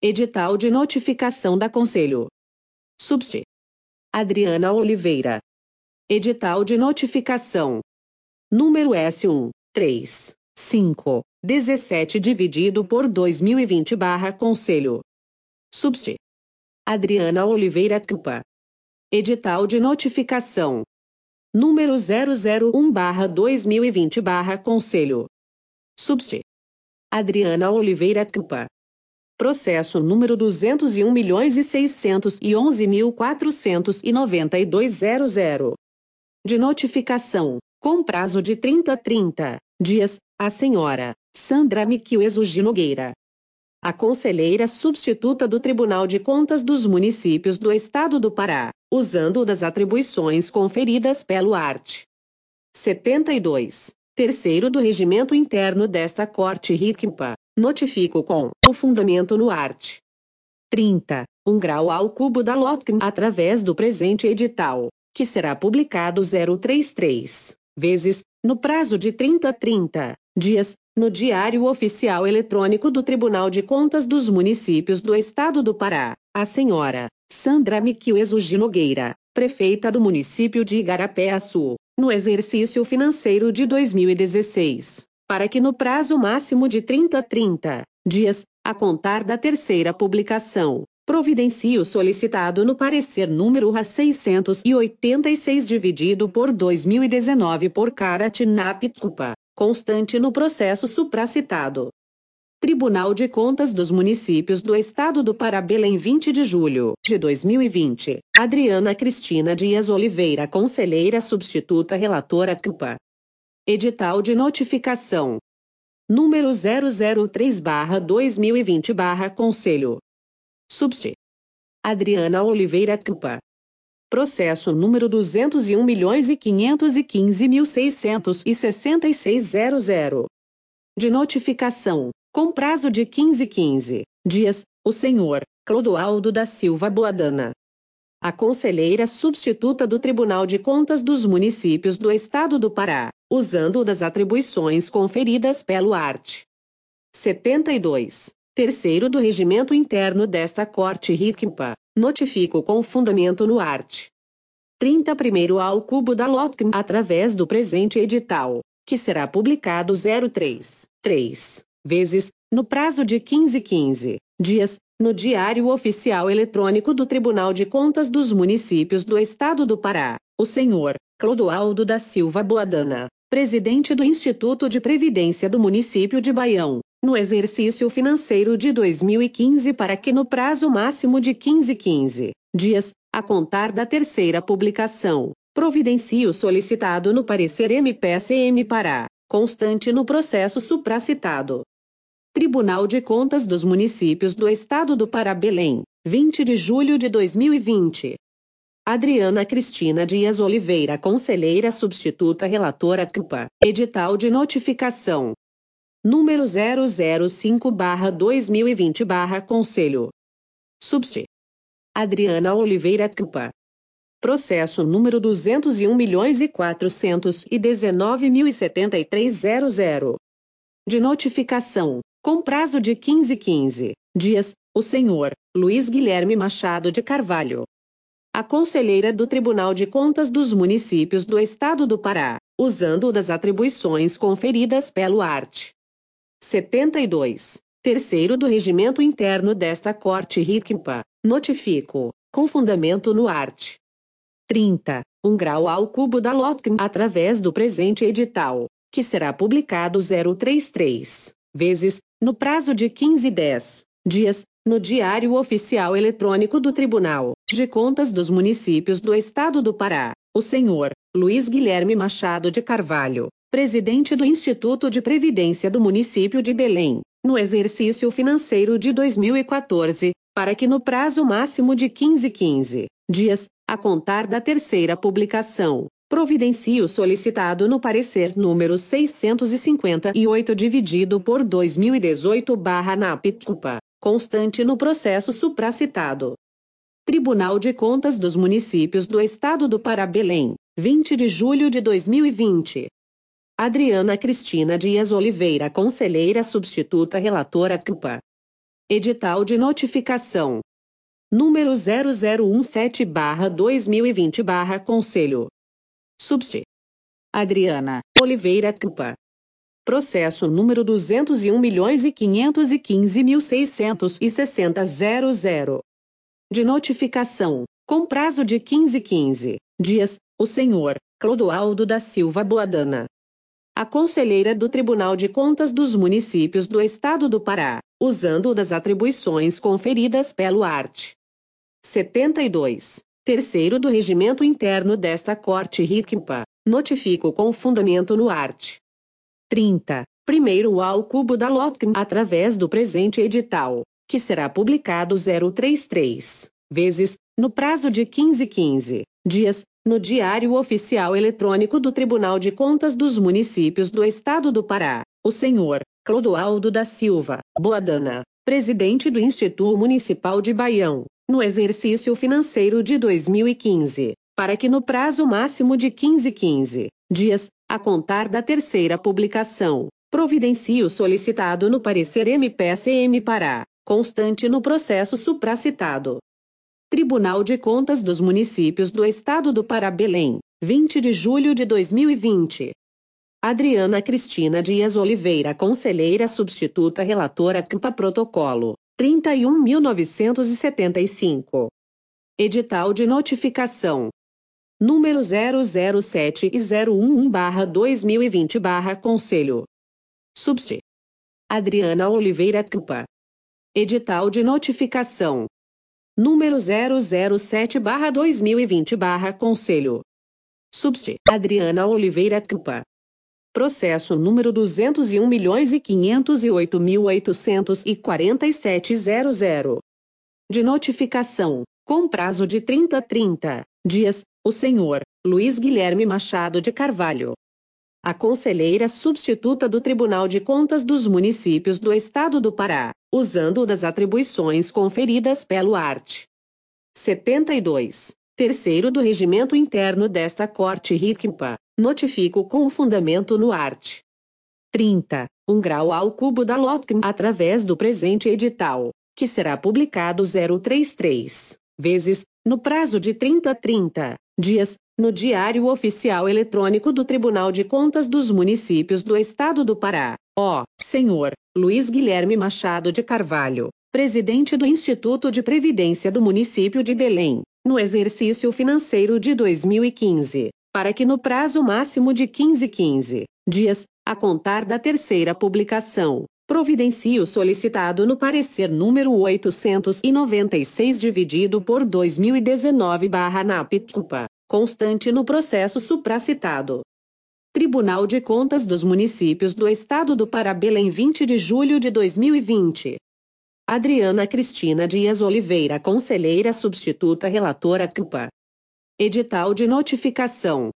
Edital de notificação da Conselho. Subst. Adriana Oliveira. Edital de notificação. Número S1, 3, 5, 17 dividido por 2020 barra Conselho. Subst. Adriana Oliveira Cupa. Edital de notificação. Número 001 barra 2020 barra Conselho. Subst. Adriana Oliveira Cupa. Processo número 201 milhões e 611 mil 49200. De notificação, com prazo de 30 a 30 dias, a senhora Sandra Miquieso Nogueira. A conselheira substituta do Tribunal de Contas dos Municípios do Estado do Pará, usando das atribuições conferidas pelo art. 72. Terceiro do regimento interno desta Corte RICMPA, Notifico com o fundamento no art. 30. 1 grau ao cubo da LOTCM através do presente edital, que será publicado 033 vezes, no prazo de 30 a 30 dias, no Diário Oficial Eletrônico do Tribunal de Contas dos Municípios do Estado do Pará, a senhora Sandra Miquieso Nogueira, prefeita do município de Igarapé-Açu, no exercício financeiro de 2016 para que no prazo máximo de 30 a 30 dias, a contar da terceira publicação, providencie o solicitado no parecer número A 686 dividido por 2019 por Caratinapitupa, constante no processo supracitado. Tribunal de Contas dos Municípios do Estado do Pará Belém 20 de julho de 2020. Adriana Cristina Dias Oliveira Conselheira Substituta Relatora CUPA. Edital de notificação. Número 003-2020-Conselho. Subst. Adriana Oliveira Cupa. Processo número 201.515.666.00. De notificação, com prazo de 15 15 dias, o senhor Clodoaldo da Silva Boadana, a conselheira substituta do Tribunal de Contas dos Municípios do Estado do Pará, usando das atribuições conferidas pelo art. 72. Terceiro do regimento interno desta Corte RICMPA, notifico com fundamento no art. 30 primeiro ao cubo da LOTCM através do presente edital, que será publicado 03, 3 vezes, no prazo de 15 15 dias, no Diário Oficial Eletrônico do Tribunal de Contas dos Municípios do Estado do Pará, o senhor Clodoaldo da Silva Boadana, presidente do Instituto de Previdência do município de Baião, no exercício financeiro de 2015 para que no prazo máximo de 15 15 dias, a contar da terceira publicação, providencie o solicitado no parecer MPSM Pará, constante no processo supracitado. Tribunal de Contas dos Municípios do Estado do Pará Belém, 20 de julho de 2020. Adriana Cristina Dias Oliveira Conselheira Substituta Relatora CUPA, Edital de Notificação. Número 005-2020 Conselho. Subst. Adriana Oliveira CUPA. Processo número 201 milhões e De notificação com prazo de 15 15 dias, o senhor Luiz Guilherme Machado de Carvalho. A conselheira do Tribunal de Contas dos Municípios do Estado do Pará, usando das atribuições conferidas pelo art. 72. Terceiro do regimento interno desta Corte RICMPA, notifico, com fundamento no art. 30. 1 grau ao cubo da LOTCM através do presente edital, que será publicado 033 vezes no prazo de 15 10 dias, no Diário Oficial Eletrônico do Tribunal de Contas dos Municípios do Estado do Pará, o senhor Luiz Guilherme Machado de Carvalho, presidente do Instituto de Previdência do município de Belém, no exercício financeiro de 2014, para que no prazo máximo de 15 15 dias, a contar da terceira publicação, providencie o solicitado no parecer número 658 dividido por 2018 barra NAPTUPA, constante no processo supracitado. Tribunal de Contas dos Municípios do Estado do Pará Belém, 20 de julho de 2020. Adriana Cristina Dias Oliveira Conselheira Substituta Relatora CUPA. Edital de notificação. Número 0017-2020-Conselho. Subst. Adriana Oliveira Campa. Processo número 201.515.660.00. De notificação, com prazo de 15 15 dias, o senhor Clodoaldo da Silva Boadana. A conselheira do Tribunal de Contas dos Municípios do Estado do Pará, usando das atribuições conferidas pelo art. 72. Terceiro do regimento interno desta Corte RICMPA, notifico com fundamento no art. 30. Primeiro ao cubo da LOTCM através do presente edital, que será publicado 033 vezes, no prazo de 15 15 dias, no Diário Oficial Eletrônico do Tribunal de Contas dos Municípios do Estado do Pará, o senhor Clodoaldo da Silva Boadana, presidente do Instituto Municipal de Baião, no exercício financeiro de 2015, para que no prazo máximo de 15 15 dias, a contar da terceira publicação, providencie o solicitado no parecer MPSM Pará, constante no processo supracitado. Tribunal de Contas dos Municípios do Estado do Pará Belém, 20 de julho de 2020. Adriana Cristina Dias Oliveira Conselheira Substituta Relatora CAMPA Protocolo, 31.975. Edital de Notificação. Número 007 e 011-2020-Conselho. Subst. Adriana Oliveira Campa. Edital de Notificação. Número 007-2020-Conselho. Subst. Adriana Oliveira Campa. Processo número 201.508.847.00. De notificação, com prazo de 30 30 dias, o senhor Luiz Guilherme Machado de Carvalho. A conselheira substituta do Tribunal de Contas dos Municípios do Estado do Pará, usando das atribuições conferidas pelo art. 72. Terceiro do regimento interno desta Corte RICMPA, notifico com fundamento no art. 30. Um grau ao cubo da LOTCM através do presente edital, que será publicado 033 vezes, no prazo de 30 30 dias, no Diário Oficial Eletrônico do Tribunal de Contas dos Municípios do Estado do Pará. Ó, senhor Luiz Guilherme Machado de Carvalho, presidente do Instituto de Previdência do município de Belém, no exercício financeiro de 2015, para que no prazo máximo de 15 15 dias, a contar da terceira publicação, providencie o solicitado no parecer número 896 dividido por 2019/NAPTUPA, constante no processo supracitado. Tribunal de Contas dos Municípios do Estado do Pará Belém 20 de julho de 2020. Adriana Cristina Dias Oliveira Conselheira Substituta Relatora CUPA. Edital de Notificação.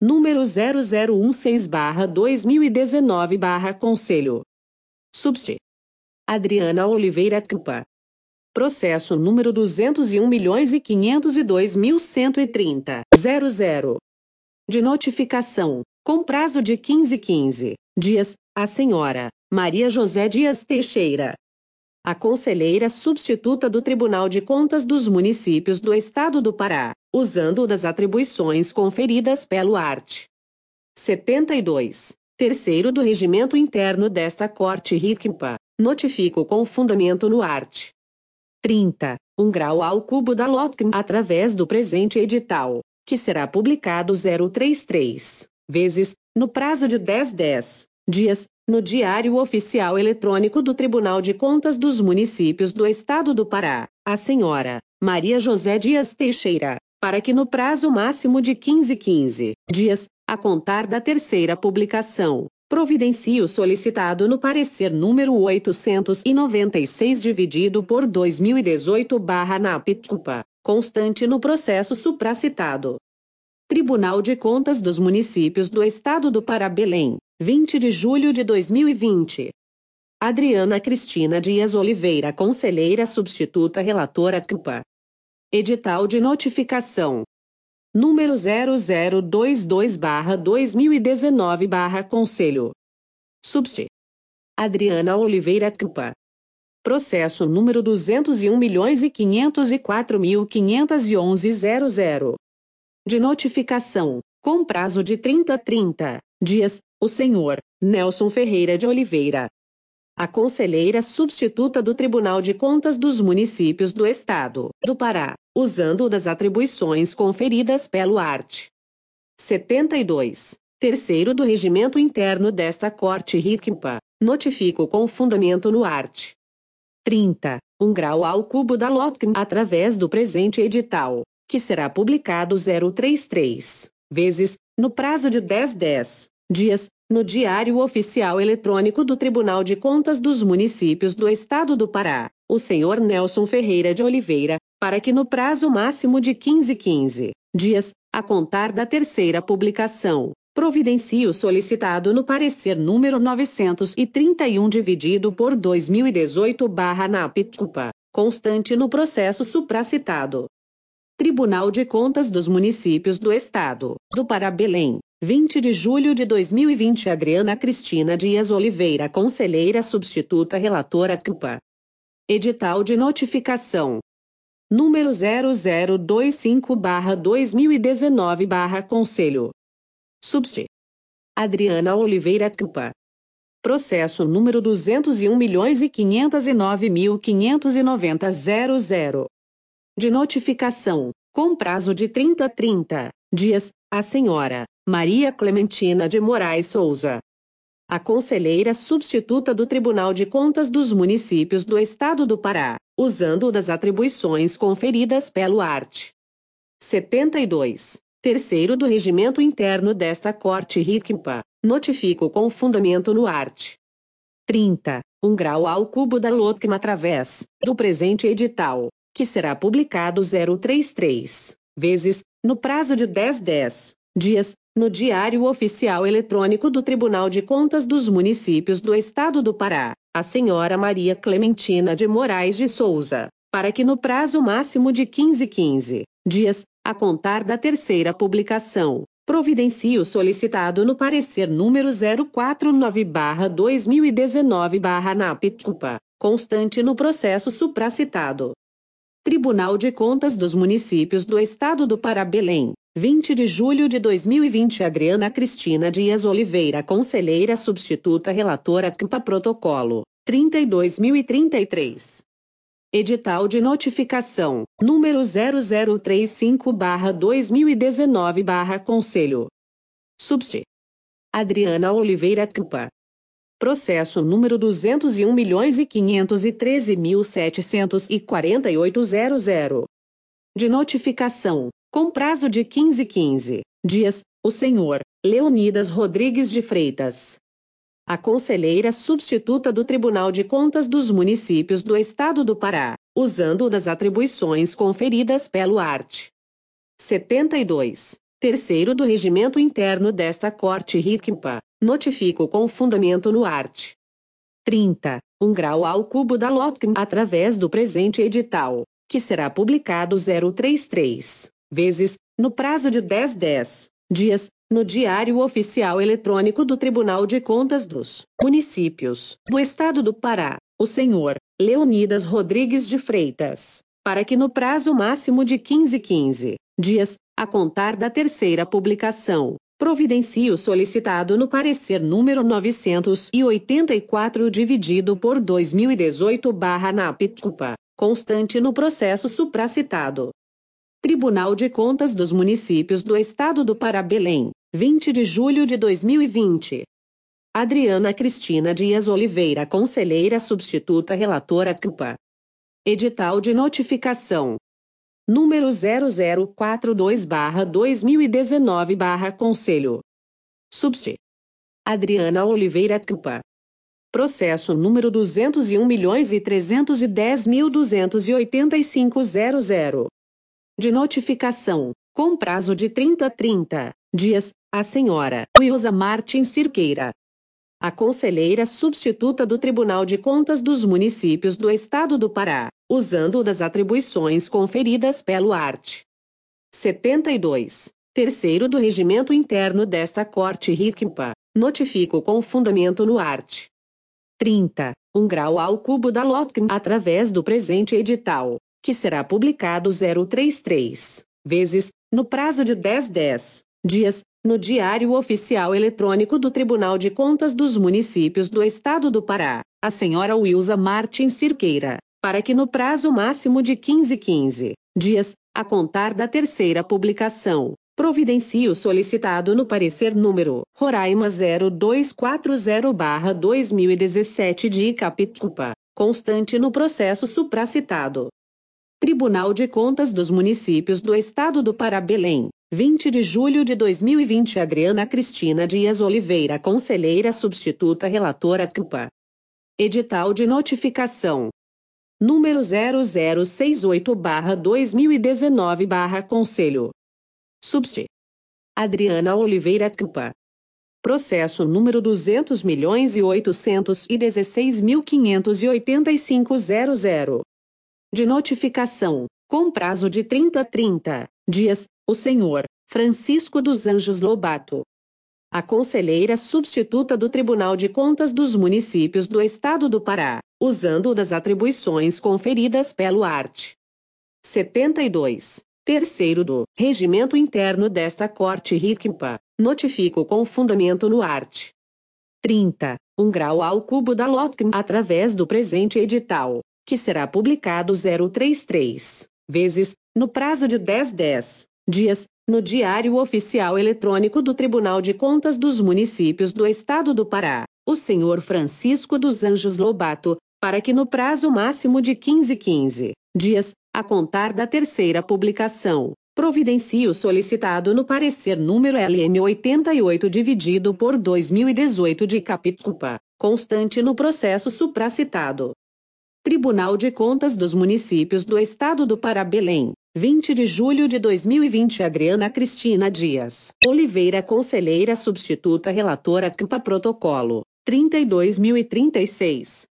Número 0016-2019-Conselho. Subst. Adriana Oliveira CUPA. Processo número 201.502.130. 00. De notificação, com prazo de 15 15 dias, a senhora Maria José Dias Teixeira. A conselheira substituta do Tribunal de Contas dos Municípios do Estado do Pará, usando das atribuições conferidas pelo art. 72. Terceiro do regimento interno desta Corte RICMPA, notifico com fundamento no art. 30, um grau ao cubo da LOTCM através do presente edital, que será publicado 033 vezes, no prazo de 10 10 dias, no Diário Oficial Eletrônico do Tribunal de Contas dos Municípios do Estado do Pará, a senhora Maria José Dias Teixeira, para que no prazo máximo de 15 15 dias, a contar da terceira publicação, providencie o solicitado no parecer número 896 dividido por 2018/NAPTUPA, constante no processo supracitado. Tribunal de Contas dos Municípios do Estado do Pará Belém, 20 de julho de 2020. Adriana Cristina Dias Oliveira Conselheira Substituta Relatora CUPA. Edital de Notificação número 0022-2019-Conselho. Subst. Adriana Oliveira Campa. Processo número 201.504.511.00. De notificação, com prazo de 30 a 30 dias, o senhor Nelson Ferreira de Oliveira. A conselheira substituta do Tribunal de Contas dos Municípios do Estado do Pará, usando das atribuições conferidas pelo art. 72. Terceiro do regimento interno desta Corte RICMPA, notifico com fundamento no art. 30, um grau ao cubo da LOTCM através do presente edital, que será publicado 033 vezes, no prazo de 10 10 dias, no Diário Oficial Eletrônico do Tribunal de Contas dos Municípios do Estado do Pará, o senhor Nelson Ferreira de Oliveira, para que no prazo máximo de 15 15 dias, a contar da terceira publicação, providencie o solicitado no parecer número 931 dividido por 2018/NAPTUPA, constante no processo supracitado. Tribunal de Contas dos Municípios do Estado do Pará Belém, 20 de julho de 2020 Adriana Cristina Dias Oliveira Conselheira Substituta Relatora TUPA. Edital de Notificação número 0025/2019/Conselho Subst. Adriana Oliveira Cupa. Processo número 201.509.590.00. De notificação, com prazo de 30 a 30 dias, a senhora Maria Clementina de Moraes Souza. A conselheira substituta do Tribunal de Contas dos Municípios do Estado do Pará, usando das atribuições conferidas pelo art. 72 terceiro do regimento interno desta Corte RICMPA, notifico com fundamento no art. 30, um grau ao cubo da LOTCM através do presente edital, que será publicado 033 vezes, no prazo de 10 10 dias, no Diário Oficial Eletrônico do Tribunal de Contas dos Municípios do Estado do Pará, a senhora Maria Clementina de Moraes de Souza, para que no prazo máximo de 15 15 dias, a contar da terceira publicação, providencie o solicitado no parecer número 049-2019-NAPTUPA, constante no processo supracitado. Tribunal de Contas dos Municípios do Estado do Pará Belém, 20 de julho de 2020 Adriana Cristina Dias Oliveira Conselheira Substituta Relatora CMPA Protocolo, 32.033. Edital de Notificação, número 0035-2019-Conselho. Subst. Adriana Oliveira Cupa. Processo número 201.513.748.00. De notificação, com prazo de 15 15 dias, o senhor Leonidas Rodrigues de Freitas, a conselheira substituta do Tribunal de Contas dos Municípios do Estado do Pará, usando das atribuições conferidas pelo art. 72. Terceiro do regimento interno desta Corte RICMPA, notifico com fundamento no art. 30. Um grau ao cubo da LOTCM através do presente edital, que será publicado 033 vezes, no prazo de 10 10 dias, no Diário Oficial Eletrônico do Tribunal de Contas dos Municípios do Estado do Pará, o senhor Leonidas Rodrigues de Freitas, para que no prazo máximo de 15 15 dias, a contar da terceira publicação, providencie o solicitado no parecer número 984 dividido por 2018/NAPTUPA, constante no processo supracitado. Tribunal de Contas dos Municípios do Estado do Pará Belém, 20 de julho de 2020. Adriana Cristina Dias Oliveira Conselheira Substituta Relatora CUPA. Edital de Notificação. Número 0042-2019-Conselho. Subst. Adriana Oliveira CUPA. Processo número 201.310.285.00. De notificação, com prazo de 30 a 30 dias, a senhora Wilza Martins Cirqueira. A conselheira substituta do Tribunal de Contas dos Municípios do Estado do Pará, usando das atribuições conferidas pelo art. 72. Terceiro do regimento interno desta Corte RICMPA, notifico com fundamento no art. 30, 1 grau ao cubo da LOTCM através do presente edital, que será publicado 033 vezes, no prazo de 10 10 dias, no Diário Oficial Eletrônico do Tribunal de Contas dos Municípios do Estado do Pará, a senhora Wilza Martins Cirqueira, para que no prazo máximo de 15 15 dias, a contar da terceira publicação, providencie o solicitado no parecer número Roraima 0240-2017 de Capitupa, constante no processo supracitado. Tribunal de Contas dos Municípios do Estado do Pará Belém, 20 de julho de 2020 Adriana Cristina Dias Oliveira Conselheira Substituta Relatora CUPA. Edital de Notificação número 0068-2019-Conselho Subst. Adriana Oliveira Cupa. Processo número 200 milhões e 816 mil 585 De notificação, com prazo de 30 a 30 dias, o senhor Francisco dos Anjos Lobato. A conselheira substituta do Tribunal de Contas dos Municípios do Estado do Pará, usando das atribuições conferidas pelo art. 72 terceiro do Regimento Interno desta Corte RICMPA, notifico com fundamento no art. 30, 1 grau ao cubo da LOTCM através do presente edital, que será publicado 033 vezes, no prazo de 10 10 dias, no Diário Oficial Eletrônico do Tribunal de Contas dos Municípios do Estado do Pará, o senhor Francisco dos Anjos Lobato, para que no prazo máximo de 15 15 dias, a contar da terceira publicação, providencie o solicitado no parecer número LM 88 dividido por 2018 de Capitupa, constante no processo supracitado. Tribunal de Contas dos Municípios do Estado do Pará Belém, 20 de julho de 2020 Adriana Cristina Dias Oliveira Conselheira Substituta Relatora CMPA Protocolo, 32.036.